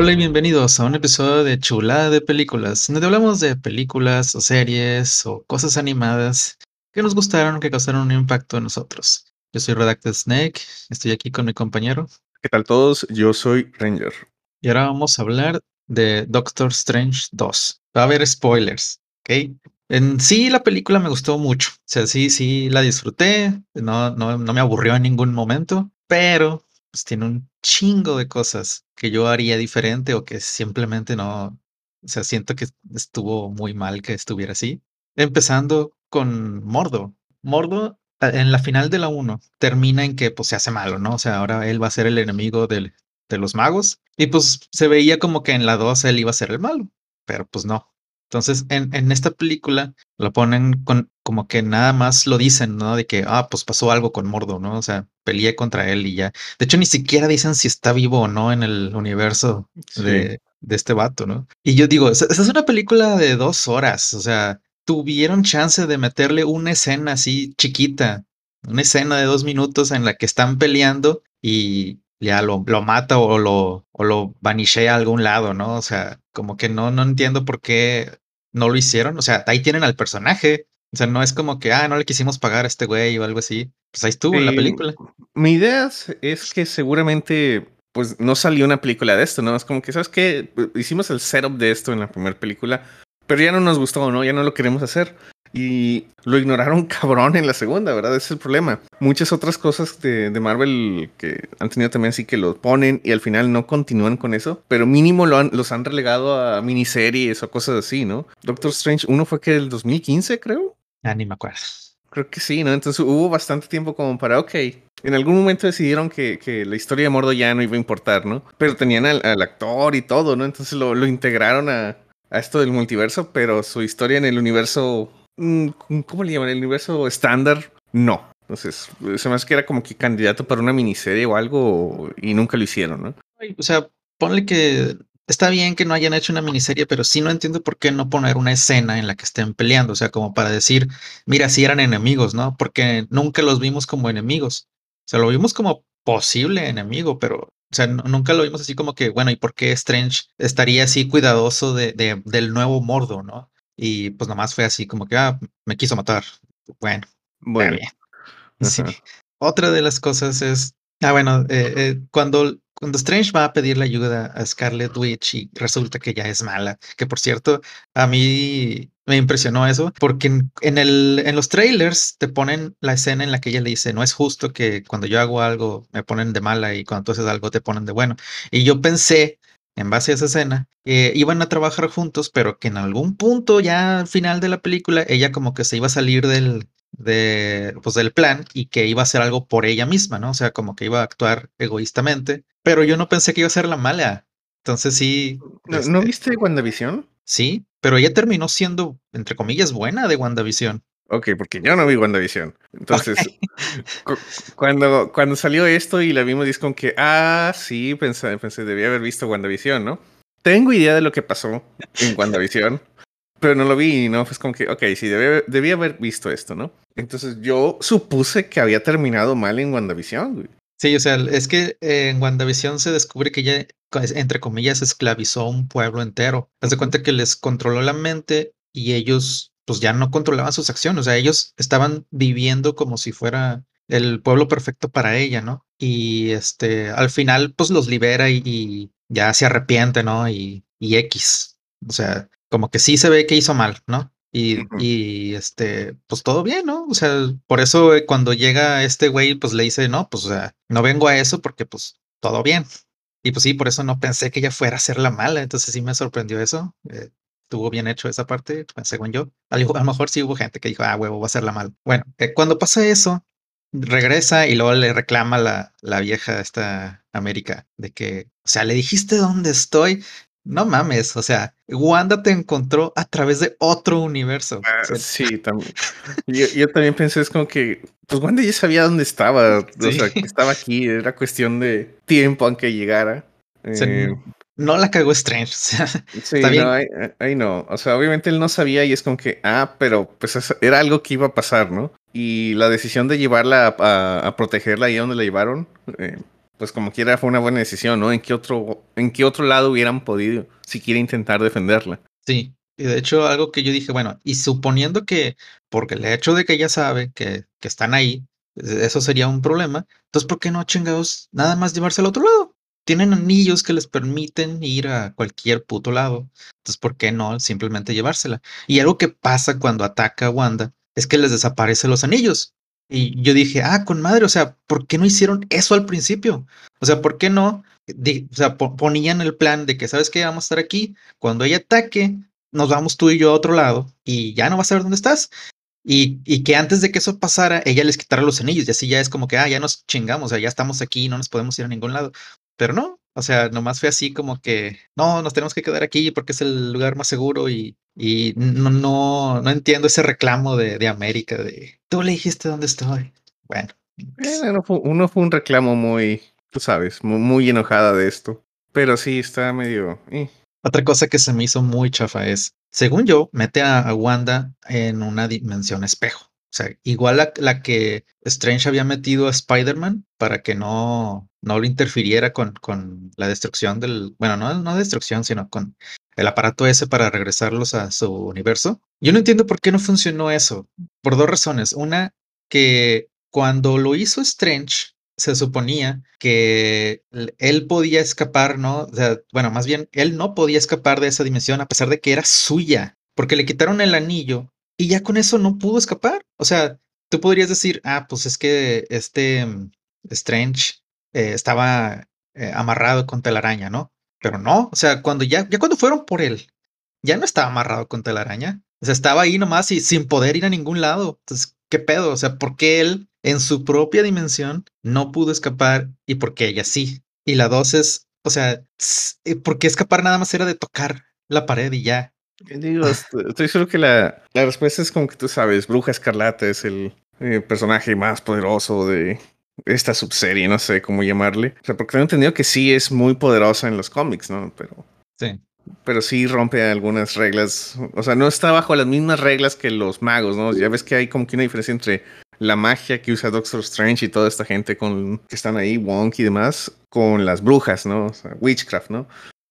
Hola y bienvenidos a un episodio de Chulada de Películas, donde hablamos de películas o series o cosas animadas que nos gustaron o que causaron un impacto en nosotros. Yo soy Redacted Snake, estoy aquí con mi compañero. ¿Qué tal todos? Yo soy Ranger. Y ahora vamos a hablar de Doctor Strange 2. Va a haber spoilers, ¿ok? En sí, la película me gustó mucho. O sea, sí, sí, la disfruté. No, no, no me aburrió en ningún momento, pero pues tiene un chingo de cosas que yo haría diferente o que simplemente no, o sea, siento que estuvo muy mal que estuviera así. Empezando con Mordo. Mordo en la final de la 1 termina en que pues se hace malo, ¿no? O sea, ahora él va a ser el enemigo de los magos y pues se veía como que en la 2 él iba a ser el malo, pero pues no. Entonces, en, en esta película lo ponen con como que nada más lo dicen, ¿no? De que, ah, pues pasó algo con Mordo, ¿no? O sea, peleé contra él y ya. De hecho, ni siquiera dicen si está vivo o no en el universo de, de, este vato, ¿no? Y yo digo, esa es una película de dos horas, o sea, tuvieron chance de meterle una escena así chiquita, una escena de dos minutos en la que están peleando y ya lo, lo mata o lo, o lo vanishea a algún lado, ¿no? O sea, como que no, no entiendo por qué no lo hicieron. O sea, ahí tienen al personaje. O sea, no es como que, ah, no le quisimos pagar a este güey o algo así. Pues ahí estuvo en la película. Mi idea es que seguramente, pues no salió una película de esto, ¿no? Es como que, ¿sabes qué? Hicimos el setup de esto en la primera película, pero ya no nos gustó, ¿no? Ya no lo queremos hacer. Y lo ignoraron cabrón en la segunda, ¿verdad? Ese es el problema. Muchas otras cosas de, de, Marvel que han tenido también así que lo ponen y al final no continúan con eso, pero mínimo lo han, los han relegado a miniseries o cosas así, ¿no? Doctor Strange uno fue que el 2015, creo. Ah, ni me acuerdo. Creo que sí, ¿no? Entonces hubo bastante tiempo como para, ok, en algún momento decidieron que, que, la historia de Mordo ya no iba a importar, ¿no? Pero tenían al, al actor y todo, ¿no? Entonces lo, lo integraron a, a, esto del multiverso, pero su historia en el universo Mm, ¿cómo le llaman? El universo estándar, no. Entonces, se me hace que era como que candidato para una miniserie o algo y nunca lo hicieron, ¿no? O sea, ponle que está bien que no hayan hecho una miniserie, pero sí no entiendo por qué no poner una escena en la que estén peleando, o sea, como para decir, mira, si eran enemigos, ¿no? Porque nunca los vimos como enemigos. O sea, lo vimos como posible enemigo, pero, o sea, nunca lo vimos así como que, bueno, ¿y por qué Strange estaría así cuidadoso de, de del nuevo Mordo, ¿no? Y pues nomás fue así como que, ah, me quiso matar. Bueno, bueno. Bien. Sí. Otra de las cosas es, ah, bueno, eh, eh, cuando, cuando Strange va a pedirle ayuda a Scarlet Witch y resulta que ya es mala, que por cierto, a mí me impresionó eso, porque en, el, en los trailers te ponen la escena en la que ella le dice, no es justo que cuando yo hago algo me ponen de mala y cuando tú haces algo te ponen de bueno. Y yo pensé en base a esa escena, eh, iban a trabajar juntos, pero que en algún punto ya al final de la película, ella como que se iba a salir del, de, pues, del plan y que iba a hacer algo por ella misma, ¿no? O sea, como que iba a actuar egoístamente, pero yo no pensé que iba a ser la mala. Entonces sí. ¿No, este, viste WandaVision? Sí, pero ella terminó siendo, entre comillas, buena de WandaVision. Ok, porque yo no vi WandaVision. Entonces, cuando, cuando salió esto y la vimos, como que, ah, sí, pensé, pensé, debía haber visto WandaVision, ¿no? Tengo idea de lo que pasó en WandaVision, pero no lo vi, ¿no? Fue como que, ok, sí, debía, debía haber visto esto, ¿no? Entonces yo supuse que había terminado mal en WandaVision, güey. Sí, o sea, es que en WandaVision se descubre que ella, entre comillas, esclavizó a un pueblo entero. Haz de cuenta que les controló la mente y ellos pues ya no controlaban sus acciones, o sea, ellos estaban viviendo como si fuera el pueblo perfecto para ella, ¿no? Y este, al final, pues los libera y, ya se arrepiente, ¿no? Y, y, X, o sea, como que sí se ve que hizo mal, ¿no? Y, y, este, pues todo bien, ¿no? O sea, por eso eh, cuando llega este güey, pues le dice, no, pues o sea, no vengo a eso porque pues todo bien. Y pues sí, por eso no pensé que ella fuera a ser la mala, entonces sí me sorprendió eso. Eh, estuvo bien hecho esa parte, pues, según yo. A lo mejor sí hubo gente que dijo, ah, huevo, va a ser la mal. Bueno, eh, cuando pasa eso, regresa y luego le reclama la, la vieja esta América de que, o sea, le dijiste dónde estoy. No mames, o sea, Wanda te encontró a través de otro universo. Ah, sí, también. yo, yo, también pensé, es como que, pues Wanda ya sabía dónde estaba, o sea, que estaba aquí, era cuestión de tiempo aunque llegara. Eh, no la cagó Strange. sí, no, ahí, no. O sea, obviamente él no sabía y es como que, ah, pero pues era algo que iba a pasar, ¿no? Y la decisión de llevarla a, protegerla ahí donde la llevaron, eh, pues como quiera fue una buena decisión, ¿no? ¿En qué otro, en qué otro lado hubieran podido siquiera intentar defenderla? Sí, y de hecho algo que yo dije, bueno, y suponiendo que, porque el hecho de que ella sabe que, que están ahí, e-, eso sería un problema, entonces ¿por qué no chingados nada más llevarse al otro lado? Tienen anillos que les permiten ir a cualquier puto lado, entonces ¿por qué no simplemente llevársela? Y algo que pasa cuando ataca a Wanda es que les desaparecen los anillos. Y yo dije, ah, con madre, o sea, ¿por qué no hicieron eso al principio? O sea, ¿por qué no? o sea, ponían el plan de que, ¿sabes qué? Vamos a estar aquí. Cuando ella ataque, nos vamos tú y yo a otro lado y ya no vas a saber dónde estás. Y, y, que antes de que eso pasara, ella les quitara los anillos y así ya es como que, ah, ya nos chingamos, o sea, ya estamos aquí, no nos podemos ir a ningún lado. Pero no, o sea, nomás fue así como que, no, nos tenemos que quedar aquí porque es el lugar más seguro y, y no, no, no entiendo ese reclamo de, de América, de, tú le dijiste dónde estoy. Bueno. uno, fue, uno, fue, un reclamo muy, tú sabes, muy, muy, enojada de esto. Pero sí, está medio... Eh. Otra cosa que se me hizo muy chafa es, según yo, mete a, Wanda en una dimensión espejo. O sea, igual la, la que Strange había metido a Spider-Man para que no, no lo interfiriera con, con la destrucción del, bueno, no, no destrucción, sino con el aparato ese para regresarlos a su universo. Yo no entiendo por qué no funcionó eso, por dos razones. Una, que cuando lo hizo Strange, se suponía que él podía escapar, ¿no? O sea, bueno, más bien, él no podía escapar de esa dimensión a pesar de que era suya, porque le quitaron el anillo y ya con eso no pudo escapar. O sea, tú podrías decir, ah, pues es que este mm, Strange eh, estaba eh, amarrado con telaraña, ¿no? Pero no, o sea, cuando ya, ya cuando fueron por él, ya no estaba amarrado con telaraña. O sea, estaba ahí nomás y sin poder ir a ningún lado. Entonces, ¿qué pedo? O sea, ¿por qué él en su propia dimensión no pudo escapar y por qué ella sí? Y la dos es, o sea, eh, ¿por qué escapar nada más era de tocar la pared y ya? Digo, estoy seguro que la, la respuesta es como que tú sabes, Bruja Escarlata es el personaje más poderoso de, esta subserie, no sé cómo llamarle. O sea, porque tengo entendido que sí es muy poderosa en los cómics, ¿no? Pero. Sí. Pero sí rompe algunas reglas. O sea, no está bajo las mismas reglas que los magos, ¿no? Ya ves que hay como que una diferencia entre la magia que usa Doctor Strange y toda esta gente con, que están ahí, Wonk y demás, con las brujas, ¿no? O sea, witchcraft, ¿no?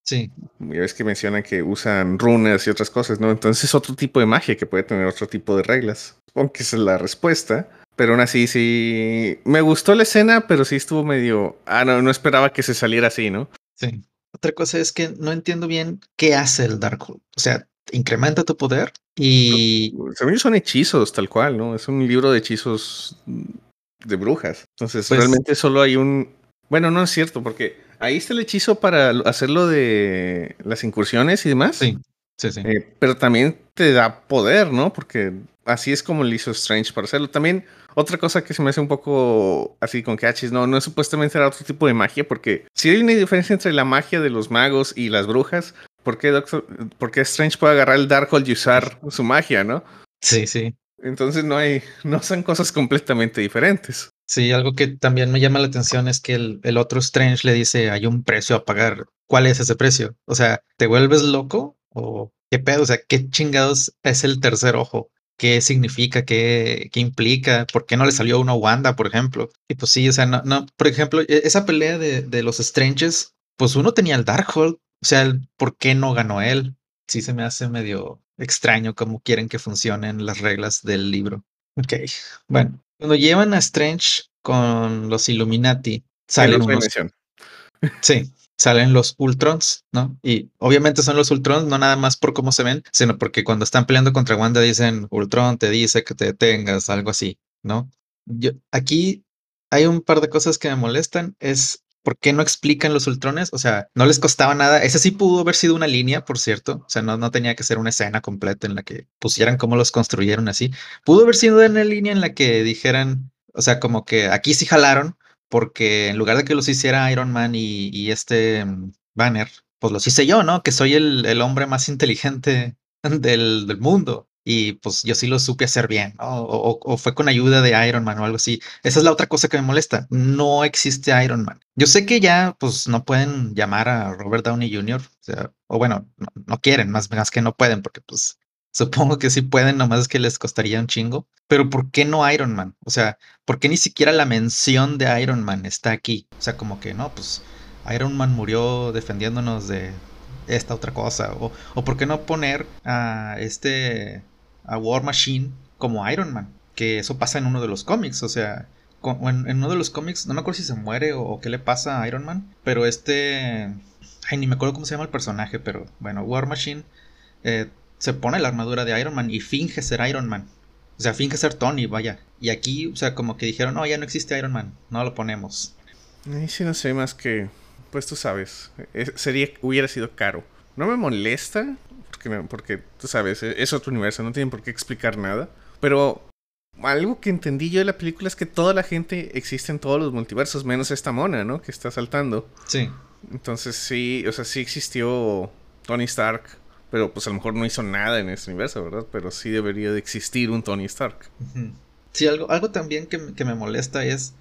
Sí. Ya ves que mencionan que usan runas y otras cosas, ¿no? Entonces es otro tipo de magia que puede tener otro tipo de reglas. Aunque esa es la respuesta. Pero aún así, sí. Me gustó la escena, pero sí estuvo medio. Ah, no, no esperaba que se saliera así, ¿no? Sí. Otra cosa es que no entiendo bien qué hace el Darkhold. O sea, incrementa tu poder y. Según son hechizos, tal cual, ¿no? Es un libro de hechizos de brujas. Entonces, pues realmente solo hay un. Bueno, no es cierto, porque ahí está el hechizo para hacerlo de las incursiones y demás. Sí, sí, sí. Eh, pero también te da poder, ¿no? Porque así es como le hizo Strange para hacerlo. También otra cosa que se me hace un poco así con catches, no, no es supuestamente era otro tipo de magia, porque si hay una diferencia entre la magia de los magos y las brujas, ¿por qué, Doctor, Strange puede agarrar el Darkhold y usar su magia, no? Sí, sí. Entonces no hay, no son cosas completamente diferentes. Sí, algo que también me llama la atención es que el, el otro Strange le dice hay un precio a pagar. ¿Cuál es ese precio? O sea, ¿te vuelves loco? ¿O qué pedo? O sea, ¿qué chingados es el tercer ojo? qué significa, qué, qué, implica, por qué no le salió uno a Wanda, por ejemplo. Y pues sí, o sea, no, no, por ejemplo, e, esa pelea de, de los Stranges, pues uno tenía el Darkhold, o sea, ¿por qué no ganó él? Sí se me hace medio extraño cómo quieren que funcionen las reglas del libro. Ok, bueno, cuando llevan a Strange con los Illuminati, salen unos... Sí, salen los Ultrons, ¿no? Y obviamente son los Ultrons, no nada más por cómo se ven, sino porque cuando están peleando contra Wanda dicen, Ultron te dice que te detengas, algo así, ¿no? Yo, aquí hay un par de cosas que me molestan, es ¿por qué no explican los Ultrones? O sea, no les costaba nada. Ese sí pudo haber sido una línea, por cierto. O sea, no, no tenía que ser una escena completa en la que pusieran cómo los construyeron así. Pudo haber sido una línea en la que dijeran, o sea, como que aquí sí jalaron, porque en lugar de que los hiciera Iron Man y, este mm, Banner, pues los hice yo, ¿no? Que soy el, hombre más inteligente del, mundo. Y pues yo sí lo supe hacer bien, o, fue con ayuda de Iron Man o algo así. Esa es la otra cosa que me molesta. No existe Iron Man. Yo sé que ya pues no pueden llamar a Robert Downey Jr., o, sea, o bueno, no, quieren, más, más que no pueden, porque pues Supongo que sí pueden, nomás es que les costaría un chingo. Pero ¿por qué no Iron Man? O sea, ¿por qué ni siquiera la mención de Iron Man está aquí? O sea, como que no, pues Iron Man murió defendiéndonos de esta otra cosa. O, o ¿por qué no poner a este, a War Machine como Iron Man? Que eso pasa en uno de los cómics, o sea, en, uno de los cómics, no me acuerdo si se muere o, qué le pasa a Iron Man, pero este... Ay, ni me acuerdo cómo se llama el personaje, pero bueno, War Machine eh, se pone la armadura de Iron Man y finge ser Iron Man. O sea, finge ser Tony, vaya. Y aquí, o sea, como que dijeron, no, ya no existe Iron Man, no lo ponemos. Ahí sí no sé más que, pues tú sabes, sería, hubiera sido caro. No me molesta, porque, porque tú sabes, es otro universo, no tienen por qué explicar nada. Pero algo que entendí yo de la película es que toda la gente existe en todos los multiversos, menos esta mona, ¿no? Que está saltando. Sí. Entonces sí, o sea, sí existió Tony Stark, pero pues a lo mejor no hizo nada en este universo, ¿verdad? Pero sí debería de existir un Tony Stark. Sí, algo, algo también que, me molesta es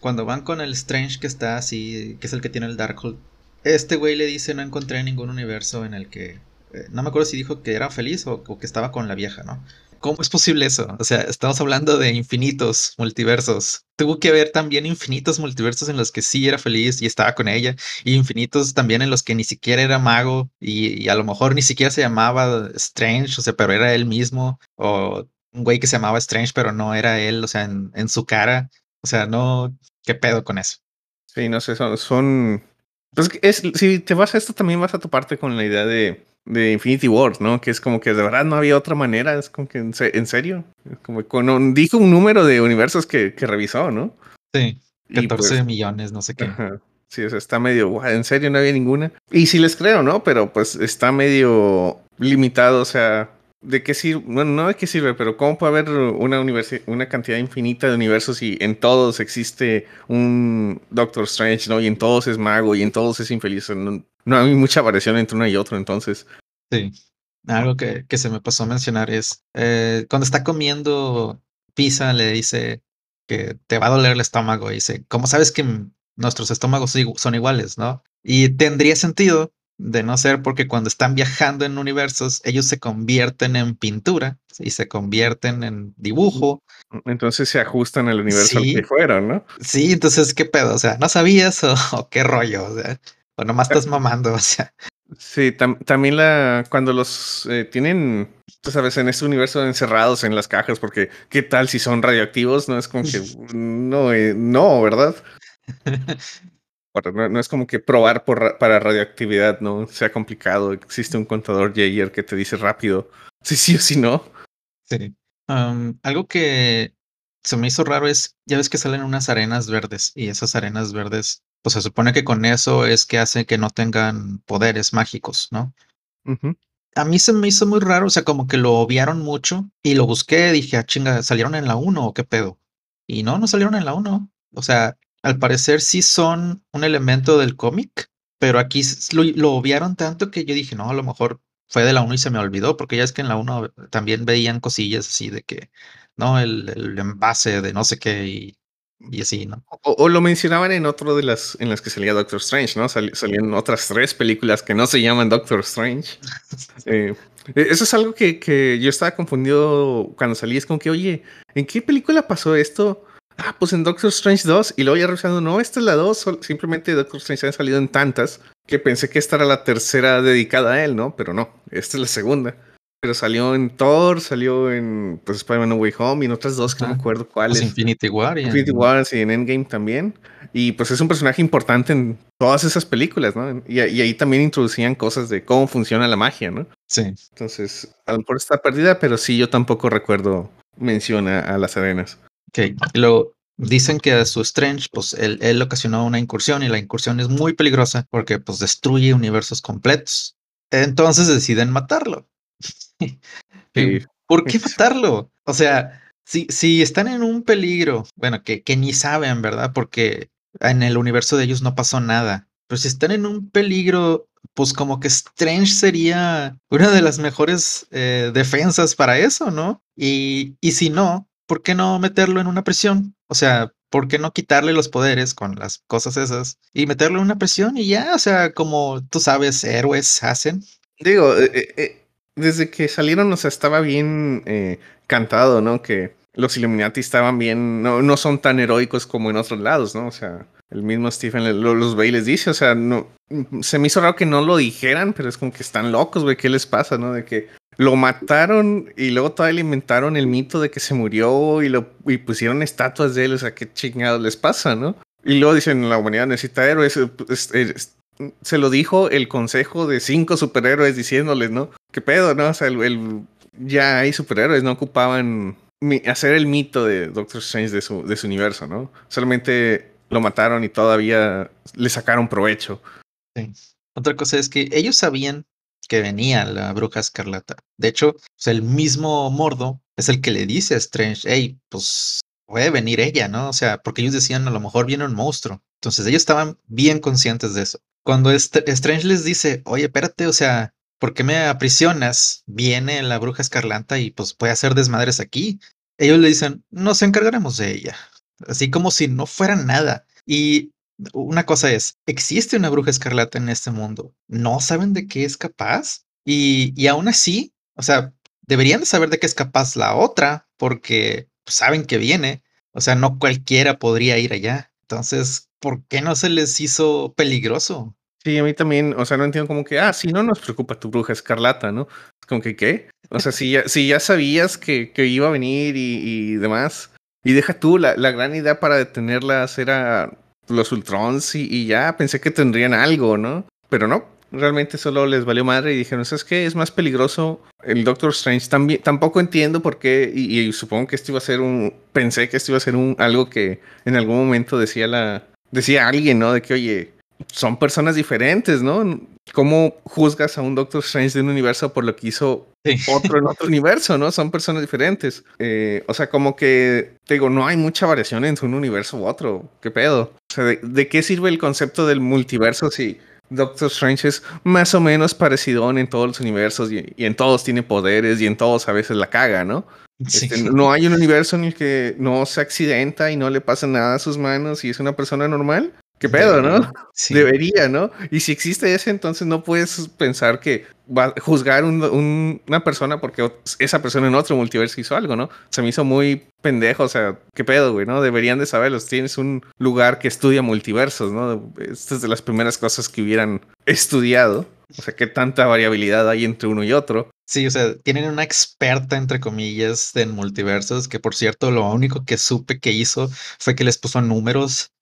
cuando van con el Strange que está así, que es el que tiene el Darkhold. Este güey le dice no encontré ningún universo en el que... Eh, no me acuerdo si dijo que era feliz o que estaba con la vieja, ¿no? ¿Cómo es posible eso? O sea, estamos hablando de infinitos multiversos. Tuvo que haber también infinitos multiversos en los que sí era feliz y estaba con ella, y infinitos también en los que ni siquiera era mago y, a lo mejor ni siquiera se llamaba Strange, o sea, pero era él mismo, o un güey que se llamaba Strange, pero no era él, o sea, en, su cara. O sea, no, ¿qué pedo con eso? Sí, no sé, son, son... Pues es, si te vas a esto, también vas a tu parte con la idea de de Infinity Wars, ¿no? Que es como que de verdad no había otra manera, es como que en, serio, como con dijo un número de universos que, que revisó, ¿no? Sí, 14 pues millones, no sé qué. Sí, o sea, está medio, en serio no había ninguna. Y sí les creo, ¿no? Pero pues está medio limitado, o sea, ¿de qué sirve? Bueno, no de qué sirve, pero ¿cómo puede haber una, una cantidad infinita de universos y en todos existe un Doctor Strange, ¿no? Y en todos es mago y en todos es infeliz. No, no hay mucha variación entre uno y otro, entonces. Sí. Algo que, que se me pasó a mencionar es eh, cuando está comiendo pizza, le dice que te va a doler el estómago. Y dice, ¿cómo sabes que nuestros estómagos son iguales, no? Y tendría sentido de no ser porque cuando están viajando en universos, ellos se convierten en pintura y se convierten en dibujo. Entonces se ajustan al universo que fueron, ¿no? Sí, entonces, ¿qué pedo? O sea, ¿no sabías o, qué rollo? O sea, o nomás estás mamando, o sea. Sí, también la cuando los eh, tienen, tú sabes, en este universo encerrados en las cajas, porque ¿qué tal si son radioactivos? No es como que no, eh, no, ¿verdad? No, es como que probar por, para radioactividad, ¿no? Sea complicado. Existe un contador Jaeger que te dice rápido si sí o si no. Sí. algo que se me hizo raro es, ya ves que salen unas arenas verdes y esas arenas verdes, pues se supone que con eso es que hace que no tengan poderes mágicos, ¿no? A mí se me hizo muy raro, o sea, como que lo obviaron mucho y lo busqué, dije, ah, chinga, ¿salieron en la 1 o qué pedo? Y no, no salieron en la 1. O sea, al parecer sí son un elemento del cómic, pero aquí lo, obviaron tanto que yo dije, no, a lo mejor fue de la 1 y se me olvidó, porque ya es que en la 1 también veían cosillas así de que, no, el, envase de no sé qué y, así, ¿no? O, lo mencionaban en otro de las en las que salía Doctor Strange, ¿no? salían otras tres películas que no se llaman Doctor Strange. Eh, e, eso es algo que, que, yo estaba confundido cuando salí. Es como que, oye, ¿en qué película pasó esto? Ah, pues en Doctor Strange 2, y luego ya revisando, no, esta es la 2, simplemente Doctor Strange ha salido en tantas que pensé que esta era la tercera dedicada a él, ¿no? Pero no, esta es la segunda. Pero salió en Thor, salió en pues, Spider-Man No Way Home y en otras dos que no me acuerdo cuáles. Pues Infinity War. Y Infinity War y en Endgame también. Y pues es un personaje importante en todas esas películas, ¿no? Y, ahí también introducían cosas de cómo funciona la magia, ¿no? Sí. Entonces, a lo mejor está perdida, pero sí, yo tampoco recuerdo menciona a las arenas. Ok, lo dicen que a su Strange, pues él, él, ocasionó una incursión y la incursión es muy peligrosa porque pues destruye universos completos. Entonces deciden matarlo. ¿Por qué matarlo? O sea, si, si están en un peligro, bueno, que, que ni saben, ¿verdad? Porque en el universo de ellos no pasó nada. Pero si están en un peligro, pues como que Strange sería una de las mejores eh, defensas para eso, ¿no? Y, y si no, ¿por qué no meterlo en una prisión? O sea, ¿por qué no quitarle los poderes con las cosas esas y meterlo en una prisión y ya? O sea, como tú sabes, héroes hacen. Digo, eh, eh, eh, desde que salieron, o sea, estaba bien cantado, ¿no? Que los Illuminati estaban bien, no, no son tan heroicos como en otros lados, ¿no? O sea, el mismo Stephen los ve y les dice, o sea, no, se me hizo raro que no lo dijeran, pero es como que están locos, güey, ¿qué les pasa, no? De que lo mataron y luego todavía le inventaron el mito de que se murió y lo y pusieron estatuas de él, o sea, qué chingados les pasa, ¿no? Y luego dicen, la humanidad necesita héroes, se lo dijo el consejo de cinco superhéroes diciéndoles, ¿no? ¿Qué pedo, no? O sea, el, ya hay superhéroes, no ocupaban hacer el mito de Doctor Strange de su, de su universo, ¿no? Solamente lo mataron y todavía le sacaron provecho. Otra cosa es que ellos sabían que venía la bruja escarlata. De hecho, pues, el mismo Mordo es el que le dice a Strange, hey, pues puede venir ella, ¿no? O sea, porque ellos decían, a lo mejor viene un monstruo. Entonces ellos estaban bien conscientes de eso. Cuando Strange les dice, oye, espérate, o sea, ¿por qué me aprisionas? Viene la bruja escarlata y pues puede hacer desmadres aquí. Ellos le dicen, nos encargaremos de ella. Así como si no fuera nada. Y una cosa es, existe una bruja escarlata en este mundo. No saben de qué es capaz. Y, y aún así, o sea, deberían de saber de qué es capaz la otra, porque saben que viene. O sea, no cualquiera podría ir allá. Entonces, ¿por qué no se les hizo peligroso? Sí, a mí también, o sea, no entiendo como que, ah, sí, no nos preocupa tu bruja escarlata, ¿no? Como que, ¿qué? O sea, si ya, si ya sabías que, que iba a venir y, y demás, y deja tú, la, la, gran idea para detenerlas era los Ultrons y, ya pensé que tendrían algo, ¿no? Pero no, realmente solo les valió madre y dijeron, ¿sabes qué? Es más peligroso el Doctor Strange. También, tampoco entiendo por qué, y, y, supongo que esto iba a ser un, pensé que esto iba a ser un, algo que en algún momento decía la, decía alguien, ¿no? De que, oye, son personas diferentes, ¿no? ¿Cómo juzgas a un Doctor Strange de un universo por lo que hizo otro en otro universo, ¿no? Son personas diferentes. Eh, o sea, como que, te digo, no hay mucha variación entre un universo u otro. ¿Qué pedo? O sea, ¿de, qué sirve el concepto del multiverso si Doctor Strange es más o menos parecido en todos los universos y, en todos tiene poderes y en todos a veces la caga, ¿no? Este, no hay un universo en el que no se accidenta y no le pasa nada a sus manos y es una persona normal. ¿Qué pedo, no? Debería, ¿no? Y si existe ese, entonces no puedes pensar que va a juzgar una persona porque esa persona en otro multiverso hizo algo, ¿no? Se me hizo muy pendejo, o sea, ¿qué pedo, güey, no? Deberían de saberlo. Tienes un lugar que estudia multiversos, ¿no? Esta es de las primeras cosas que hubieran estudiado. O sea, qué tanta variabilidad hay entre uno y otro. Sí, o sea, tienen una experta, entre comillas, en multiversos, que por cierto, lo único que supe que hizo fue que les puso números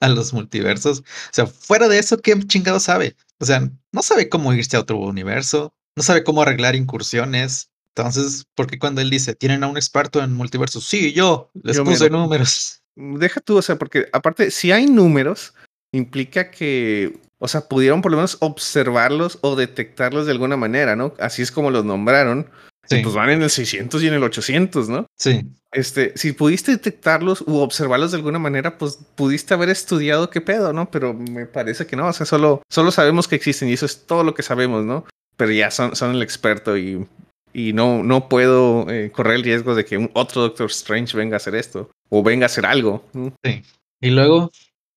a los multiversos. O sea, fuera de eso, ¿qué chingado sabe? O sea, no sabe cómo irse a otro universo, no sabe cómo arreglar incursiones. Entonces, porque cuando él dice, tienen a un experto en multiversos? Sí, yo les puse números. Deja tú, o sea, porque aparte, si hay números, implica que, o sea, pudieron por lo menos observarlos o detectarlos de alguna manera, ¿no? Así es como los nombraron. Sí. pues van en el 600 y en el 800, ¿no? Sí. Este, si pudiste detectarlos u observarlos de alguna manera, pues pudiste haber estudiado qué pedo, ¿no? Pero me parece que no, o sea, solo, solo sabemos que existen y eso es todo lo que sabemos, ¿no? Pero ya son, son el experto y, y no, no puedo eh, correr el riesgo de que un otro Doctor Strange venga a hacer esto o venga a hacer algo. Sí. Y luego,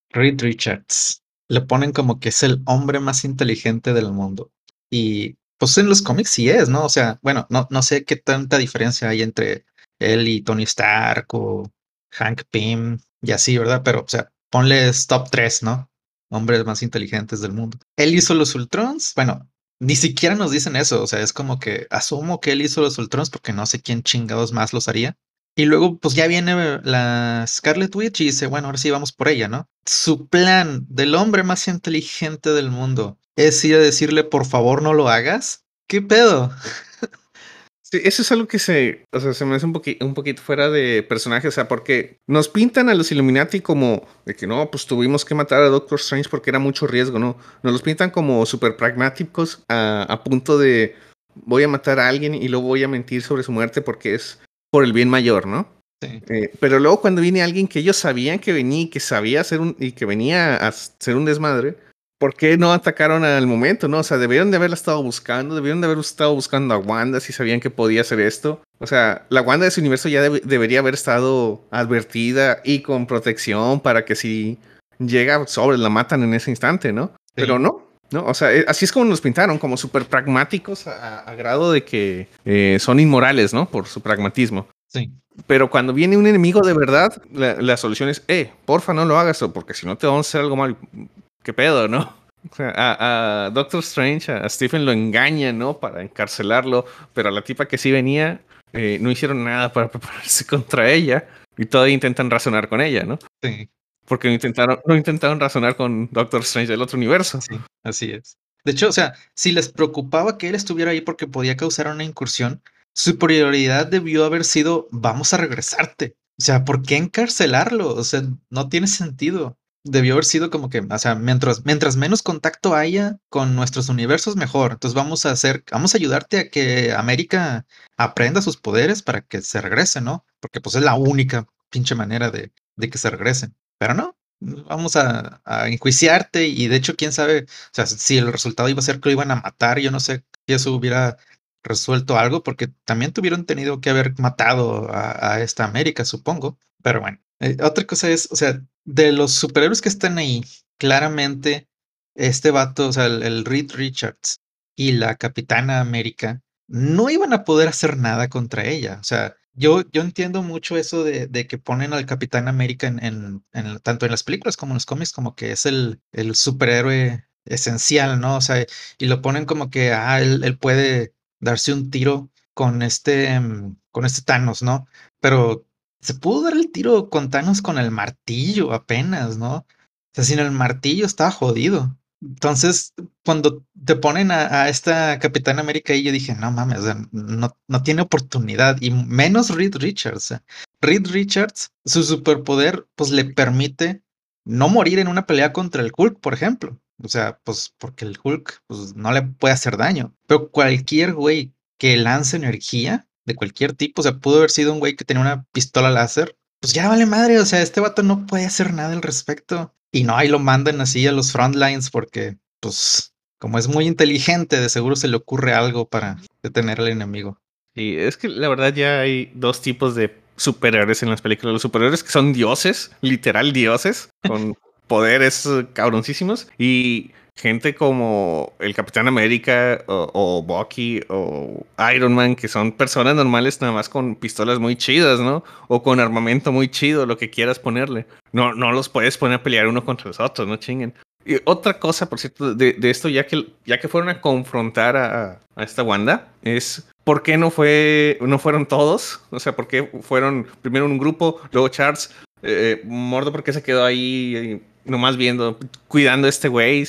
Reed Richards. Le ponen como que es el hombre más inteligente del mundo. Y pues en los cómics sí es, ¿no? O sea, bueno, no, no sé qué tanta diferencia hay entre él y Tony Stark o Hank Pym y así, ¿verdad? Pero, o sea, ponle top 3, ¿no? Hombres más inteligentes del mundo. Él hizo los Ultrons. Bueno, ni siquiera nos dicen eso. O sea, es como que asumo que él hizo los Ultrons porque no sé quién chingados más los haría. Y luego, pues ya viene la Scarlet Witch y dice, bueno, ahora sí vamos por ella, ¿no? Su plan del hombre más inteligente del mundo es ir a decirle, por favor, no lo hagas. ¿Qué pedo? Sí, eso es algo que se, o sea, se me hace un, un poquito fuera de personaje, o sea, porque nos pintan a los Illuminati como de que no, pues tuvimos que matar a Doctor Strange porque era mucho riesgo, ¿no? Nos los pintan como súper pragmáticos a, a punto de voy a matar a alguien y luego voy a mentir sobre su muerte porque es por el bien mayor, ¿no? Sí. Eh, pero luego cuando viene alguien que ellos sabían que venía y que sabía hacer un y que venía a hacer un desmadre, ¿por qué no atacaron al momento, no? O sea, debieron de haberla estado buscando, debieron de haber estado buscando a Wanda si sabían que podía hacer esto. O sea, la Wanda de ese universo ya debería haber estado advertida y con protección para que si llega sobre la matan en ese instante, ¿no? Pero no, ¿no? O sea, eh, así es como nos pintaron, como súper pragmáticos a, grado de que eh, son inmorales, ¿no? Por su pragmatismo. Sí. Pero cuando viene un enemigo de verdad, la, solución es, eh, porfa, no lo hagas, porque si no te vamos a hacer algo mal. ¿Qué pedo, no? O sea, a, Doctor Strange, a, Stephen lo engaña, ¿no? Para encarcelarlo, pero a la tipa que sí venía, eh, no hicieron nada para prepararse contra ella y todavía intentan razonar con ella, ¿no? Sí. Porque no intentaron, no intentaron razonar con Doctor Strange del otro universo. Sí, así es. De hecho, o sea, si les preocupaba que él estuviera ahí porque podía causar una incursión, su prioridad debió haber sido vamos a regresarte. O sea, ¿por qué encarcelarlo? O sea, no tiene sentido. Debió haber sido como que, o sea, mientras, mientras menos contacto haya con nuestros universos, mejor. Entonces vamos a hacer, vamos a ayudarte a que América aprenda sus poderes para que se regrese, ¿no? Porque pues es la única pinche manera de, de que se regresen. Pero no, vamos a, enjuiciarte y de hecho, quién sabe, o sea, si el resultado iba a ser que lo iban a matar, yo no sé si eso hubiera resuelto algo, porque también tuvieron que haber matado a, esta América, supongo. Pero bueno, eh, otra cosa es, o sea, de los superhéroes que están ahí, claramente este vato, o sea, el Reed Richards y la Capitana América no iban a poder hacer nada contra ella. O sea, yo, yo entiendo mucho eso de, de que ponen al Capitán América en, en, tanto en las películas como en los cómics, como que es el, el superhéroe esencial, ¿no? O sea, y lo ponen como que, ah, él, él puede darse un tiro con este, mm, con este Thanos, ¿no? Pero se pudo dar el tiro con Thanos con el martillo apenas, ¿no? O sea, sin el martillo estaba jodido. Entonces, cuando te ponen a, esta Capitán América y yo dije, no mames, no, no tiene oportunidad, y menos Reed Richards. Reed Richards, su superpoder, pues le permite no morir en una pelea contra el Hulk, por ejemplo. O sea, pues porque el Hulk pues, no le puede hacer daño. Pero cualquier güey que lance energía de cualquier tipo, o sea, pudo haber sido un güey que tenía una pistola láser, pues ya vale madre, o sea, este vato no puede hacer nada al respecto. Y no, ahí lo mandan así a los frontlines porque, pues, como es muy inteligente, de seguro se le ocurre algo para detener al enemigo. Y es que la verdad ya hay dos tipos de superhéroes en las películas. Los superhéroes que son dioses, literal dioses, con poderes cabroncísimos. Y gente como el Capitán América o, Bucky o Iron Man, que son personas normales nada más con pistolas muy chidas, ¿no? O con armamento muy chido, lo que quieras ponerle. No, no los puedes poner a pelear uno contra los otros, no chinguen. Y otra cosa, por cierto, de, esto, ya que, ya que fueron a confrontar a, esta Wanda, es ¿por qué no, fue, no fueron todos? O sea, ¿por qué fueron primero un grupo, luego Charles? Eh, Mordo, ¿por qué se quedó ahí nomás viendo, cuidando a este güey?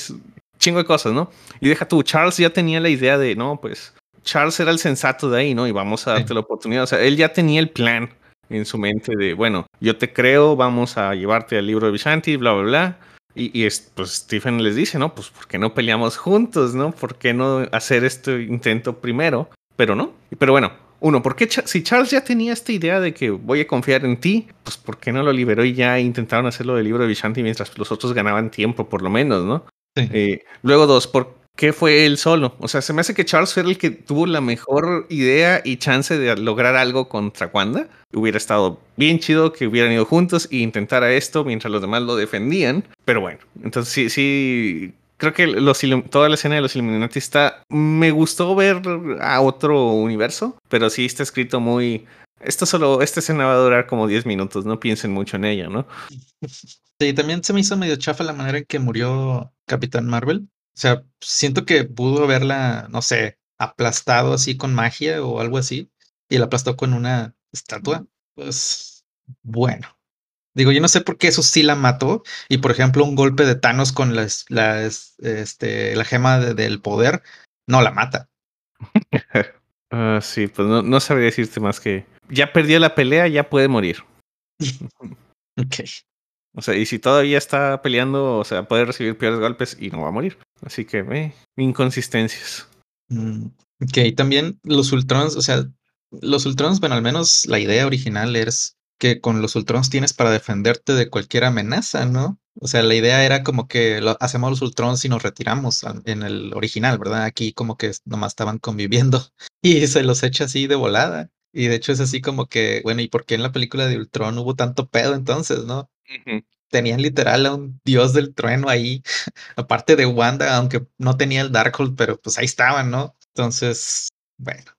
Chingo de cosas, ¿no? Y deja tú, Charles ya tenía la idea de, no, pues Charles era el sensato de ahí, ¿no? Y vamos a darte la oportunidad. O sea, él ya tenía el plan en su mente de, bueno, yo te creo, vamos a llevarte al libro de Vishanti, bla, bla, bla. Y, y pues Stephen les dice, no, pues ¿por qué no peleamos juntos, no? ¿Por qué no hacer este intento primero? Pero no. Pero bueno, uno, ¿por qué si Charles ya tenía esta idea de que voy a confiar en ti, pues ¿por qué no lo liberó y ya intentaron hacerlo del libro de Vishanti mientras los otros ganaban tiempo, por lo menos, ¿no? Eh, luego dos, ¿por qué fue él solo? O sea, se me hace que Charles fue el que tuvo la mejor idea y chance de lograr algo contra Wanda. Hubiera estado bien chido que hubieran ido juntos e intentara esto mientras los demás lo defendían. Pero bueno, entonces sí, sí, creo que los, toda la escena de los Illuminati está... Me gustó ver a otro universo, pero sí está escrito muy... Esto solo, esta escena va a durar como 10 minutos, no piensen mucho en ella, ¿no? Sí, también se me hizo medio chafa la manera en que murió Capitán Marvel. O sea, siento que pudo haberla, no sé, aplastado así con magia o algo así. Y la aplastó con una estatua. Pues bueno. Digo, yo no sé por qué eso sí la mató. Y por ejemplo, un golpe de Thanos con las, este, la gema del poder no la mata. uh, sí, pues no, no sabría decirte más que ya perdió la pelea, ya puede morir. ok. O sea, y si todavía está peleando, o sea, puede recibir peores golpes y no va a morir. Así que, eh, inconsistencias. Mm, ok, también los Ultrons, o sea, los Ultrons, bueno, al menos la idea original es que con los Ultrons tienes para defenderte de cualquier amenaza, ¿no? O sea, la idea era como que lo, hacemos los Ultrons y nos retiramos en el original, ¿verdad? Aquí como que nomás estaban conviviendo y se los echa así de volada. Y de hecho es así como que, bueno, ¿y por qué en la película de Ultron hubo tanto pedo entonces, no? tenían literal a un dios del trueno ahí, aparte de Wanda, aunque no tenía el Darkhold, pero pues ahí estaban, ¿no? Entonces, bueno,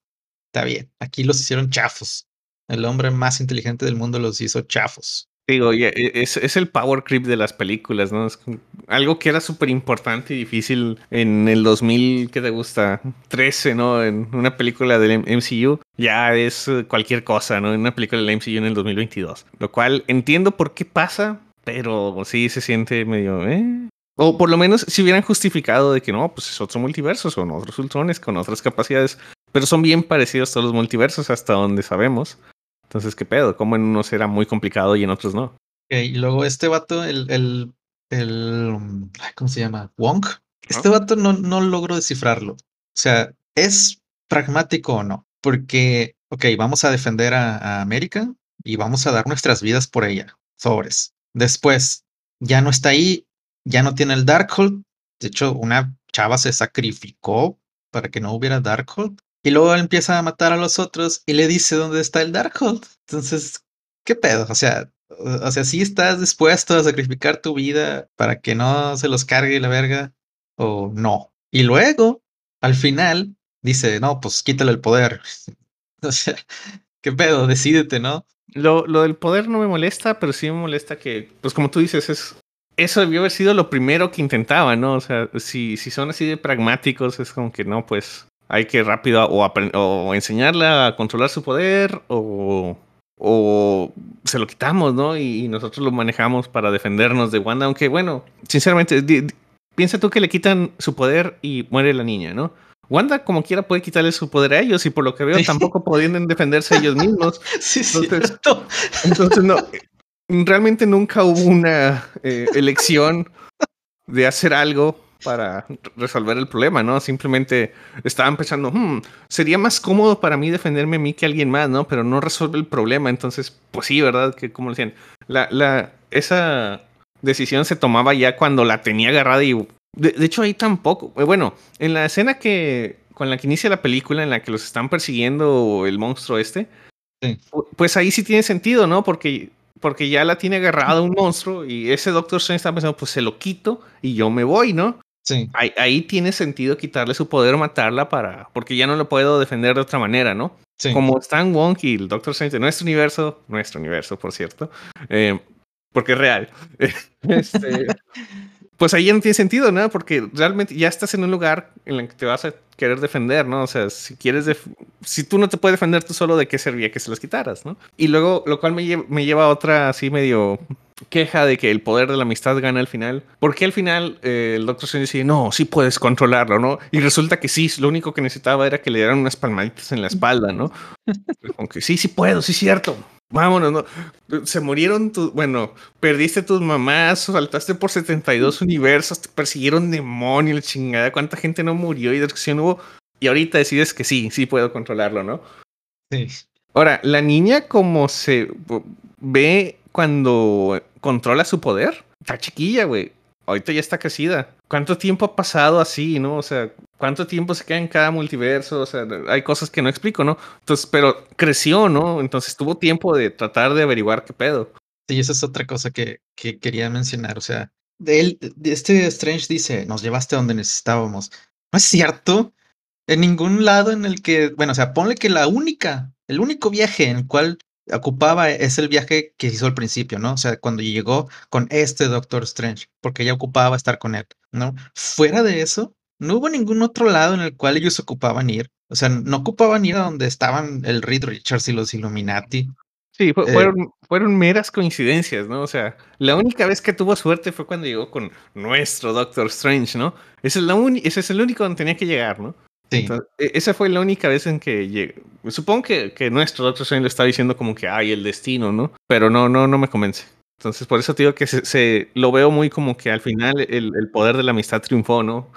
está bien. Aquí los hicieron chafos. El hombre más inteligente del mundo los hizo chafos. Digo, e, es, es, el power creep de las películas, ¿no? Es algo que era súper importante y difícil en el 2000, ¿qué te gusta? 13, ¿no? En una película del MCU, ya es cualquier cosa, ¿no? En una película del MCU en el 2022. Lo cual entiendo por qué pasa, pero sí se siente medio, ¿eh? O por lo menos si hubieran justificado de que no, pues es otro multiverso, son otros ultrones con otras capacidades, pero son bien parecidos todos los multiversos hasta donde sabemos. Entonces, ¿qué pedo? ¿Cómo en unos era muy complicado y en otros no? y luego este vato, el, el, el, ¿cómo se llama? Wonk. Este vato no, no logro descifrarlo. O sea, ¿es pragmático o no? Porque, ok, vamos a defender a, a América y vamos a dar nuestras vidas por ella. Sobres. Después, ya no está ahí, ya no tiene el Darkhold. De hecho, una chava se sacrificó para que no hubiera Darkhold. Y luego empieza a matar a los otros y le dice dónde está el Darkhold. Entonces, ¿qué pedo? O sea, o sea, si estás dispuesto a sacrificar tu vida para que no se los cargue la verga o no. Y luego, al final, dice, no, pues quítale el poder. o sea, ¿qué pedo? Decídete, ¿no? Lo, lo del poder no me molesta, pero sí me molesta que, pues como tú dices, es eso debió haber sido lo primero que intentaba, ¿no? O sea, si, si son así de pragmáticos, es como que no, pues hay que rápido o, o enseñarla a controlar su poder o, o se lo quitamos, ¿no? Y, nosotros lo manejamos para defendernos de Wanda, aunque bueno, sinceramente, piensa tú que le quitan su poder y muere la niña, ¿no? Wanda como quiera puede quitarle su poder a ellos y por lo que veo tampoco podrían defenderse ellos mismos. Sí, entonces, entonces no, realmente nunca hubo una eh, elección de hacer algo para resolver el problema, ¿no? Simplemente estaban pensando, hmm, sería más cómodo para mí defenderme a mí que a alguien más, ¿no? Pero no resuelve el problema, entonces, pues sí, ¿verdad? Que como decían, la, la, esa decisión se tomaba ya cuando la tenía agarrada y... De, hecho, ahí tampoco, eh, bueno, en la escena que, con la que inicia la película, en la que los están persiguiendo el monstruo este, pues ahí sí tiene sentido, ¿no? Porque porque ya la tiene agarrada un monstruo y ese Doctor Strange está pensando, pues se lo quito y yo me voy, ¿no? Sí. Ahí, tiene sentido quitarle su poder o matarla para. Porque ya no lo puedo defender de otra manera, ¿no? Sí. Como Stan Wong y el Doctor Strange de nuestro universo, nuestro universo, por cierto, eh, porque es real. este, pues ahí ya no tiene sentido, ¿no? Porque realmente ya estás en un lugar en el que te vas a querer defender, ¿no? O sea, si quieres, si tú no te puedes defender tú solo, ¿de qué servía que se las quitaras, ¿no? Y luego, lo cual me, me lleva a otra así medio queja de que el poder de la amistad gana al final. Porque al final eh, el Doctor Strange dice, no, sí puedes controlarlo, ¿no? Y resulta que sí, lo único que necesitaba era que le dieran unas palmaditas en la espalda, ¿no? Aunque sí, sí puedo, sí es cierto. Vámonos, ¿no? Se murieron tus, bueno, perdiste tus mamás, saltaste por 72 universos, te persiguieron demonios, chingada, cuánta gente no murió y destrucción hubo. Y ahorita decides que sí, sí puedo controlarlo, ¿no? Sí. Ahora, la niña como se ve cuando controla su poder, está chiquilla, güey. Ahorita ya está crecida. ¿Cuánto tiempo ha pasado así, no? O sea, ¿cuánto tiempo se queda en cada multiverso? O sea, hay cosas que no explico, ¿no? Entonces, pero creció, ¿no? Entonces tuvo tiempo de tratar de averiguar qué pedo. Sí, esa es otra cosa que, que quería mencionar. O sea, de él, de este Strange dice, nos llevaste a donde necesitábamos. No es cierto. En ningún lado en el que, bueno, o sea, ponle que la única, el único viaje en el cual ocupaba es el viaje que hizo al principio, ¿no? O sea, cuando llegó con este Doctor Strange, porque ya ocupaba estar con él, ¿no? Fuera de eso, no hubo ningún otro lado en el cual ellos ocupaban ir. O sea, no ocupaban ir a donde estaban el Reed Richards y los Illuminati. Sí, eh, fueron, fueron meras coincidencias, ¿no? O sea, la única vez que tuvo suerte fue cuando llegó con nuestro Doctor Strange, ¿no? Ese es, la ese es el único donde tenía que llegar, ¿no? Sí. E, esa fue la única vez en que llegué. Supongo que, que nuestro Doctor Strange le está diciendo como que hay el destino, ¿no? Pero no, no, no me convence. Entonces, por eso te digo que se, lo veo muy como que al final el, el poder de la amistad triunfó, ¿no?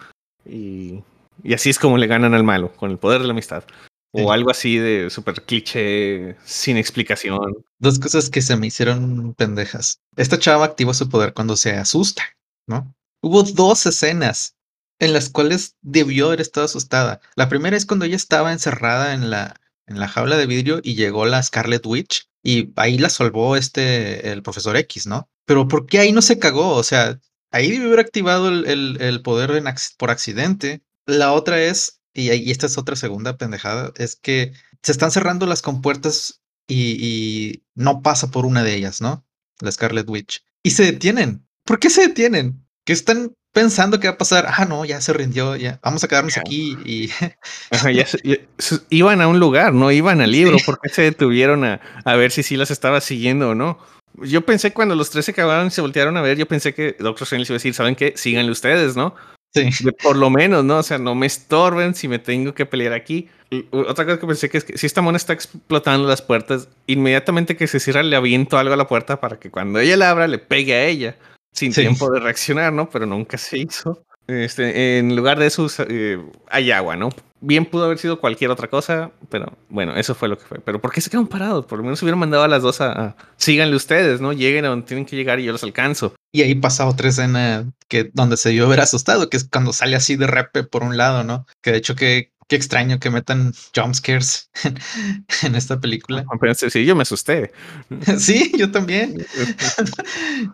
Y, y, así es como le ganan al malo, con el poder de la amistad. O algo así de súper cliché, sin explicación. Dos cosas que se me hicieron pendejas. Esta chava activó su poder cuando se asusta, ¿no? Hubo dos escenas en las cuales debió haber estado asustada. La primera es cuando ella estaba encerrada en la, en la jaula de vidrio y llegó la Scarlet Witch y ahí la salvó este, el profesor X, ¿no? Pero ¿por qué ahí no se cagó? O sea, ahí debe haber activado el, el, poder por accidente. La otra es, y, y, esta es otra segunda pendejada, es que se están cerrando las compuertas y, y no pasa por una de ellas, ¿no? La Scarlet Witch. Y se detienen. ¿Por qué se detienen? ¿Qué están pensando que va a pasar? Ah, no, ya se rindió, ya vamos a quedarnos aquí y iban a un lugar, no iban al libro, porque se detuvieron a, a, ver si sí las estaba siguiendo o no. Yo pensé cuando los tres se acabaron y se voltearon a ver, yo pensé que Doctor Strange iba a decir, ¿saben qué? Síganle ustedes, ¿no? Sí. por lo menos, ¿no? O sea, no me estorben si me tengo que pelear aquí. otra cosa que pensé que es que si esta mona está explotando las puertas, inmediatamente que se cierra le aviento algo a la puerta para que cuando ella la abra le pegue a ella sin tiempo de reaccionar, ¿no? Pero nunca se hizo. Este, en lugar de eso eh, hay agua, ¿no? Bien pudo haber sido cualquier otra cosa, pero bueno, eso fue lo que fue. Pero ¿por qué se quedaron parados? Por lo menos hubieran mandado a las dos a, síganle ustedes, ¿no? Lleguen a donde tienen que llegar y yo los alcanzo. Y ahí pasa otra escena que donde se dio ver asustado, que es cuando sale así de repe por un lado, ¿no? Que de hecho que qué extraño que metan jumpscares en, en esta película. sí, yo me asusté. sí, yo también.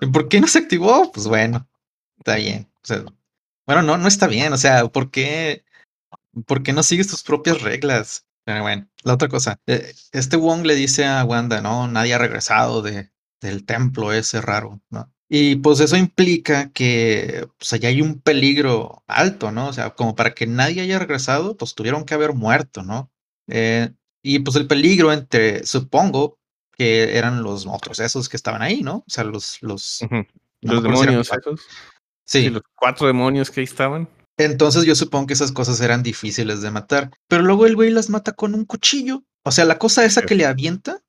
¿Por qué no se activó? Pues bueno, está bien. O sea, bueno, no, no está bien. O sea, ¿por qué, ¿por qué no sigues tus propias reglas? Pero bueno, la otra cosa. Eh, este Wong le dice a Wanda, no, nadie ha regresado de, del templo ese raro, ¿no? Y pues eso implica que pues allá hay un peligro alto, ¿no? O sea, como para que nadie haya regresado, pues tuvieron que haber muerto, ¿no? Eh, y pues el peligro entre, supongo, que eran los otros esos que estaban ahí, ¿no? O sea, los... Los, los demonios esos. Sí. Los cuatro demonios que ahí estaban. Entonces yo supongo que esas cosas eran difíciles de matar. Pero luego el güey las mata con un cuchillo. O sea, la cosa esa que le avienta,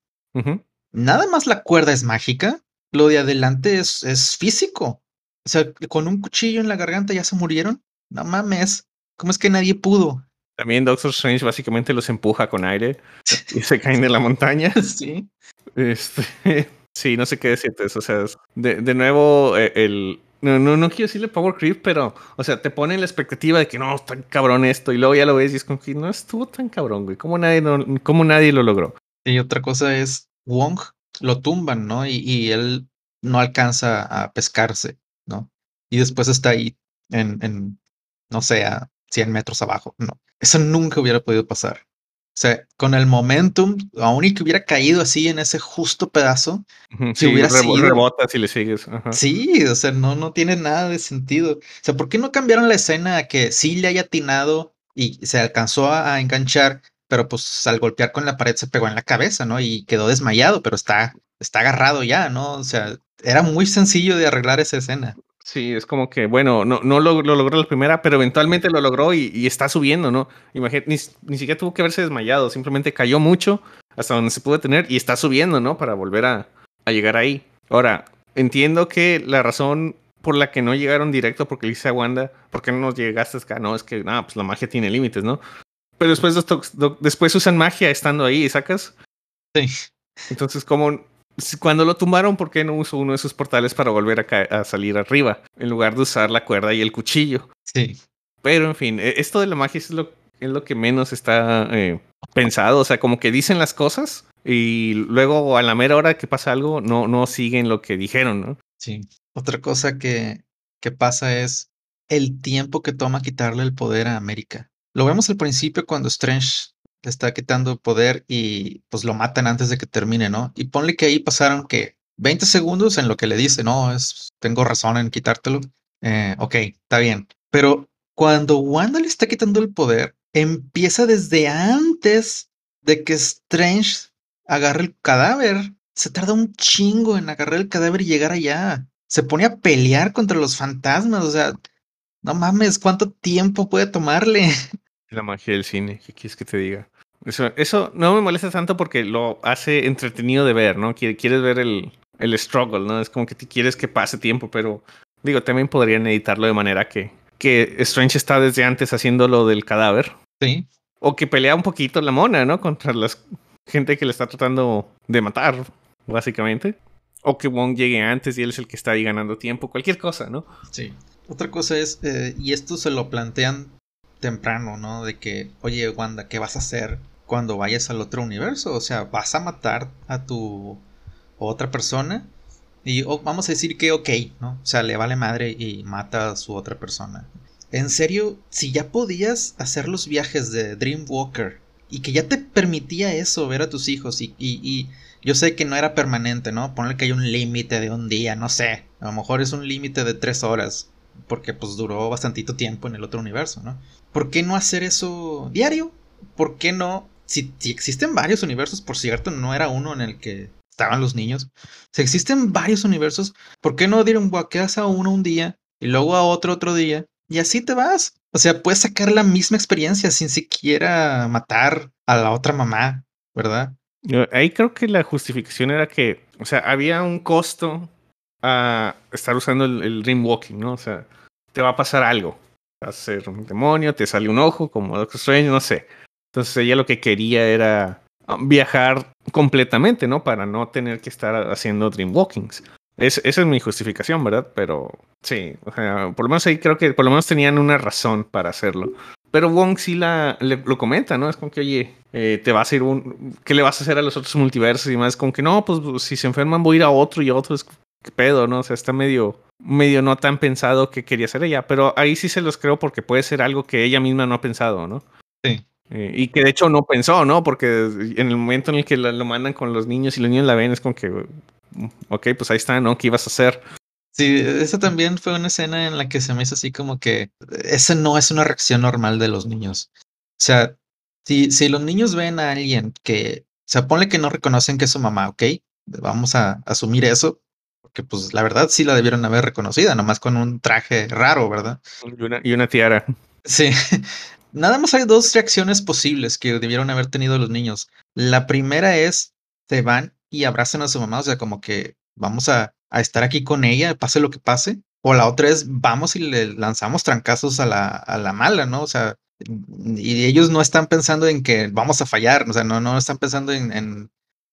nada más la cuerda es mágica. Lo de adelante es, es físico. O sea, con un cuchillo en la garganta ya se murieron. No mames. ¿Cómo es que nadie pudo? También Doctor Strange básicamente los empuja con aire y se caen de la montaña. Sí. Este, sí, no sé qué decirte. O sea, de, de nuevo, eh, el, no, no, no quiero decirle power creep, pero, o sea, te pone la expectativa de que no, tan cabrón esto, y luego ya lo ves y es como que no estuvo tan cabrón, güey. ¿Cómo nadie, cómo nadie lo logró? Y otra cosa es, Wong lo tumban, ¿no? Y, y, él no alcanza a pescarse, ¿no? Y después está ahí en, en, no sé, a 100 metros abajo. No, eso nunca hubiera podido pasar. O sea, con el momentum, aún y que hubiera caído así en ese justo pedazo, si hubiera sido... rebota si le sigues. Sí, o sea, no, no tiene nada de sentido. O sea, ¿por qué no cambiaron la escena a que sí le haya atinado y se alcanzó a, enganchar, pero pues al golpear con la pared se pegó en la cabeza, ¿no? Y quedó desmayado, pero está, está agarrado ya, ¿no? O sea, era muy sencillo de arreglar esa escena. Sí, es como que, bueno, no, no lo, logró la primera, pero eventualmente lo logró y, está subiendo, ¿no? Imagínate, ni, siquiera tuvo que haberse desmayado, simplemente cayó mucho hasta donde se pudo tener y está subiendo, ¿no? Para volver a, a llegar ahí. Ahora, entiendo que la razón por la que no llegaron directo, porque le dice a Wanda, ¿por qué no nos llegaste acá? No, es que, nada, pues la magia tiene límites, ¿no? Pero después, después usan magia estando ahí, ¿sacas? Sí. Entonces, como cuando lo tumbaron, ¿por qué no usó uno de esos portales para volver a, salir arriba? En lugar de usar la cuerda y el cuchillo. Sí. Pero en fin, e, esto de la magia es lo, es lo que menos está eh, pensado. O sea, como que dicen las cosas y luego a la mera hora que pasa algo, no, no siguen lo que dijeron, ¿no? Sí. Otra cosa que, que pasa es el tiempo que toma quitarle el poder a América. Lo vemos al principio cuando Strange le está quitando poder y pues lo matan antes de que termine, ¿no? Y ponle que ahí pasaron que 20 segundos en lo que le dice, no, es, tengo razón en quitártelo. Eh, ok, está bien. Pero cuando Wanda le está quitando el poder, empieza desde antes de que Strange agarre el cadáver. Se tarda un chingo en agarrar el cadáver y llegar allá. Se pone a pelear contra los fantasmas, o sea, no mames, ¿cuánto tiempo puede tomarle? La magia del cine, ¿qué quieres que te diga? Eso, eso no me molesta tanto porque lo hace entretenido de ver, ¿no? Quieres ver el, el struggle, ¿no? Es como que te quieres que pase tiempo, pero digo, también podrían editarlo de manera que, que Strange está desde antes haciendo lo del cadáver. Sí. O que pelea un poquito la mona, ¿no? Contra la gente que le está tratando de matar, básicamente. O que Wong llegue antes y él es el que está ahí ganando tiempo, cualquier cosa, ¿no? Sí. Otra cosa es, eh, y esto se lo plantean temprano, ¿no? De que, oye, Wanda, ¿qué vas a hacer? cuando vayas al otro universo. O sea, vas a matar a tu otra persona. Y vamos a decir que ok, ¿no? O sea, le vale madre y mata a su otra persona. En serio, si ya podías hacer los viajes de Dreamwalker y que ya te permitía eso, ver a tus hijos y, y, yo sé que no era permanente, ¿no? Ponle que hay un límite de un día, no sé. A lo mejor es un límite de tres horas porque pues duró bastantito tiempo en el otro universo, ¿no? ¿Por qué no hacer eso diario? ¿Por qué no? Si, si existen varios universos, por cierto, no era uno en el que estaban los niños. Si existen varios universos, ¿por qué no un buaqueas a uno un día y luego a otro otro día? Y así te vas. O sea, puedes sacar la misma experiencia sin siquiera matar a la otra mamá, ¿verdad? Ahí creo que la justificación era que, o sea, había un costo a estar usando el, el dream walking, ¿no? O sea, te va a pasar algo. A ser un demonio, te sale un ojo, como Doctor Strange, no sé. Entonces ella lo que quería era viajar completamente, ¿no? Para no tener que estar haciendo dream walkings. esa es mi justificación, ¿verdad? Pero sí, o sea, por lo menos ahí creo que por lo menos tenían una razón para hacerlo. Pero Wong sí la, lo comenta, ¿no? Es como que, oye, eh, te vas a ir un... ¿Qué le vas a hacer a los otros multiversos? Y más, como que no, pues si se enferman voy a ir a otro y a otro. Es, ¿Qué pedo, no? O sea, está medio, medio no tan pensado que quería hacer ella. Pero ahí sí se los creo porque puede ser algo que ella misma no ha pensado, ¿no? Sí. Eh, y que de hecho no pensó, ¿no? Porque en el momento en el que lo mandan con los niños y los niños la ven, es como que, ok, pues ahí está, ¿no? ¿Qué ibas a hacer? Sí, esa también fue una escena en la que se me hizo así como que esa no es una reacción normal de los niños. O sea, si, si los niños ven a alguien que, o sea, ponle que no reconocen que es su mamá, ok, vamos a asumir eso, porque pues la verdad sí la debieron haber reconocida, nomás con un traje raro, ¿verdad? Y una, y una tiara. Sí, Nada más hay dos reacciones posibles que debieron haber tenido los niños. La primera es, se van y abrazan a su mamá, o sea, como que vamos a, estar aquí con ella, pase lo que pase. O la otra es, vamos y le lanzamos trancazos a la, a la mala, ¿no? O sea, y ellos no están pensando en que vamos a fallar, o sea, no, no están pensando en, en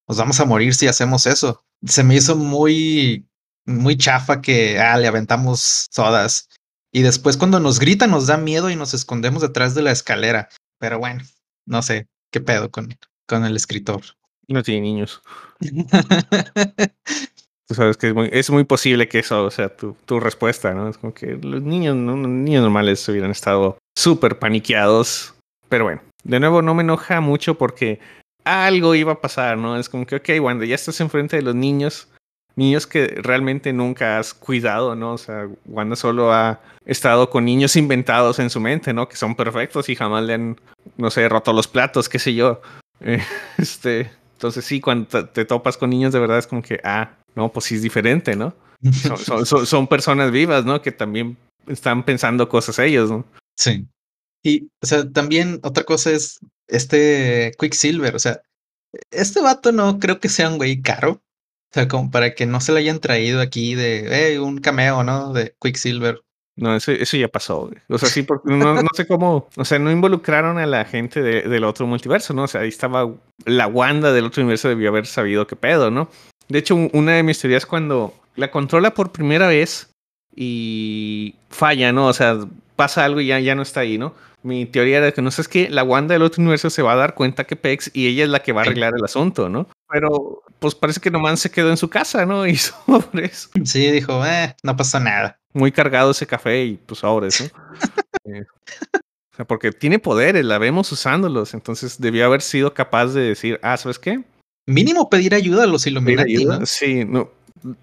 nos vamos a morir si hacemos eso. Se me hizo muy, muy chafa que, ah, le aventamos sodas. Y después cuando nos grita nos da miedo y nos escondemos detrás de la escalera. Pero bueno, no sé qué pedo con, con el escritor. No tiene niños. Tú sabes que es muy, es muy posible que eso sea tu, tu respuesta, ¿no? Es como que los niños, ¿no? los niños normales hubieran estado súper paniqueados. Pero bueno, de nuevo no me enoja mucho porque algo iba a pasar, ¿no? Es como que, ok, cuando ya estás enfrente de los niños, niños que realmente nunca has cuidado, ¿no? O sea, Wanda solo ha estado con niños inventados en su mente, ¿no? Que son perfectos y jamás le han, no sé, roto los platos, qué sé yo. Eh, este, entonces sí, cuando te topas con niños de verdad es como que, ah, no, pues sí es diferente, ¿no? Son, son, son personas vivas, ¿no? Que también están pensando cosas ellos, ¿no? Sí. Y, o sea, también otra cosa es este Quicksilver, o sea, este vato no creo que sea un güey caro. O sea, como para que no se le hayan traído aquí de un cameo, ¿no? De Quicksilver. No, eso, eso ya pasó. O sea, sí, porque no, no, sé cómo. O sea, no involucraron a la gente de, del otro multiverso, ¿no? O sea, ahí estaba la Wanda del otro universo, debió haber sabido qué pedo, ¿no? De hecho, una de mis teorías cuando la controla por primera vez y falla, ¿no? O sea, pasa algo y ya, ya no está ahí, ¿no? Mi teoría era que no sé, es que la Wanda del otro universo se va a dar cuenta que Pex y ella es la que va a arreglar el asunto, ¿no? Pero pues parece que nomás se quedó en su casa, ¿no? Y sobre eso. Sí, dijo, eh, no pasa nada. Muy cargado ese café y pues sobre eso. eh, o sea, porque tiene poderes, la vemos usándolos, entonces debió haber sido capaz de decir, ah, ¿sabes qué? Mínimo pedir ayuda a los Illuminati. ¿no? Sí, no.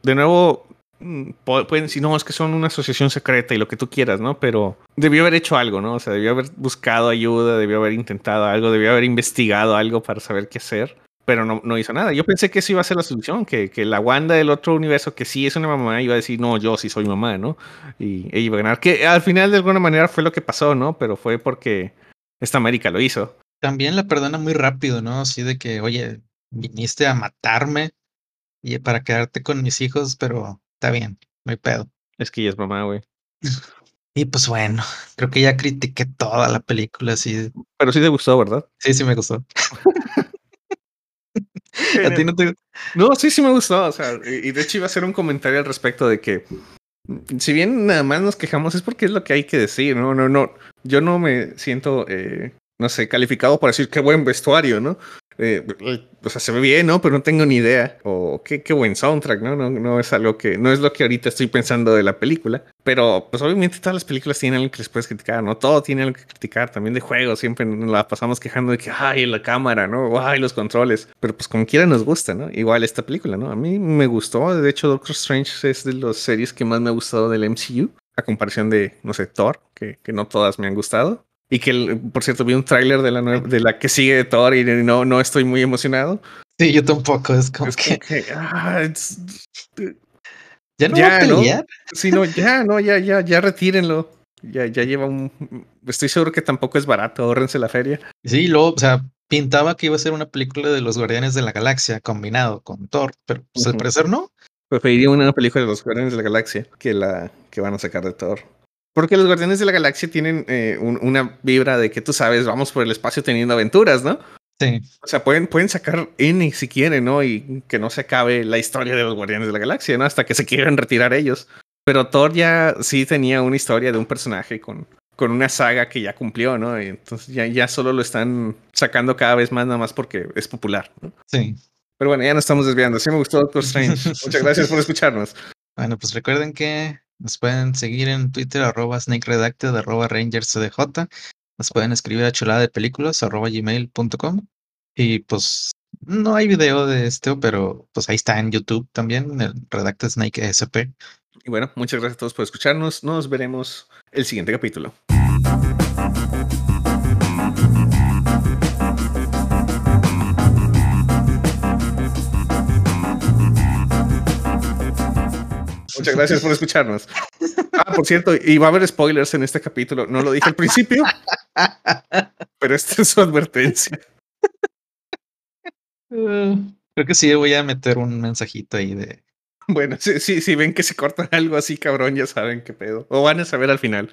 De nuevo, mm, pueden decir, no, es que son una asociación secreta y lo que tú quieras, ¿no? Pero debió haber hecho algo, ¿no? O sea, debió haber buscado ayuda, debió haber intentado algo, debió haber investigado algo para saber qué hacer pero no, no, hizo nada. Yo pensé que eso iba a ser la solución, que, que, la Wanda del otro universo, que sí es una mamá, iba a decir, no, yo sí soy mamá, ¿no? Y ella iba a ganar. Que al final, de alguna manera, fue lo que pasó, ¿no? Pero fue porque esta América lo hizo. También la perdona muy rápido, ¿no? Así de que, oye, viniste a matarme y para quedarte con mis hijos, pero está bien, no hay pedo. Es que ella es mamá, güey. Y pues bueno, creo que ya critiqué toda la película, así. Pero sí te gustó, ¿verdad? Sí, sí me gustó. ¿A ti no te.? No, sí, sí me gustó. O sea, y de hecho iba a hacer un comentario al respecto de que. Si bien nada más nos quejamos, es porque es lo que hay que decir, ¿no? No, no. Yo no me siento eh, no sé, calificado por decir qué buen vestuario, ¿no? Eh, o sea, se ve bien, ¿no? Pero no tengo ni idea. O qué, qué buen soundtrack, ¿no? ¿no? No es algo que, no es lo que ahorita estoy pensando de la película. Pero, pues obviamente todas las películas tienen algo que les puedes criticar, ¿no? Todo tiene algo que criticar. También de juegos, siempre nos la pasamos quejando de que, ay, la cámara, ¿no? Ay, los controles. Pero pues como quiera nos gusta, ¿no? Igual esta película, ¿no? A mí me gustó. De hecho, Doctor Strange es de las series que más me ha gustado del MCU. A comparación de, no sé, Thor, que, que no todas me han gustado. Y que, por cierto, vi un tráiler de la de la que sigue de Thor y no, no estoy muy emocionado. Sí, yo tampoco. Es como que. ah, ya no ya, ¿no? Sí, no, ya, no, ya, ya, ya retírenlo. Ya, ya lleva un. Estoy seguro que tampoco es barato, ahorrense la feria. Sí, luego, o sea, pintaba que iba a ser una película de los Guardianes de la Galaxia combinado con Thor, pero pues, al parecer no. Preferiría una película de los Guardianes de la Galaxia que la que van a sacar de Thor. Porque los Guardianes de la Galaxia tienen eh, una vibra de que tú sabes, vamos por el espacio teniendo aventuras, ¿no? Sí. O sea, pueden, pueden sacar N si quieren, ¿no? Y que no se acabe la historia de los Guardianes de la Galaxia, ¿no? Hasta que se quieran retirar ellos. Pero Thor ya sí tenía una historia de un personaje con, con una saga que ya cumplió, ¿no? Y entonces ya, ya solo lo están sacando cada vez más, nada más porque es popular, ¿no? Sí. Pero bueno, ya nos estamos desviando. Sí me gustó Doctor Strange. Muchas gracias por escucharnos. Bueno, pues recuerden que nos pueden seguir en Twitter, arroba snakeredacted, arroba rangerscdj. Nos pueden escribir a chulada de películas, arroba gmail.com. Y pues no hay video de esto, pero pues ahí está en YouTube también, el Redacted Snake SP. Y bueno, muchas gracias a todos por escucharnos. Nos veremos el siguiente capítulo. Muchas gracias por escucharnos. Ah, por cierto, y va a haber spoilers en este capítulo. No lo dije al principio, pero esta es su advertencia. creo que sí voy a meter un mensajito ahí de. Bueno, si, si ven que se corta algo así, cabrón, ya saben qué pedo. O van a saber al final.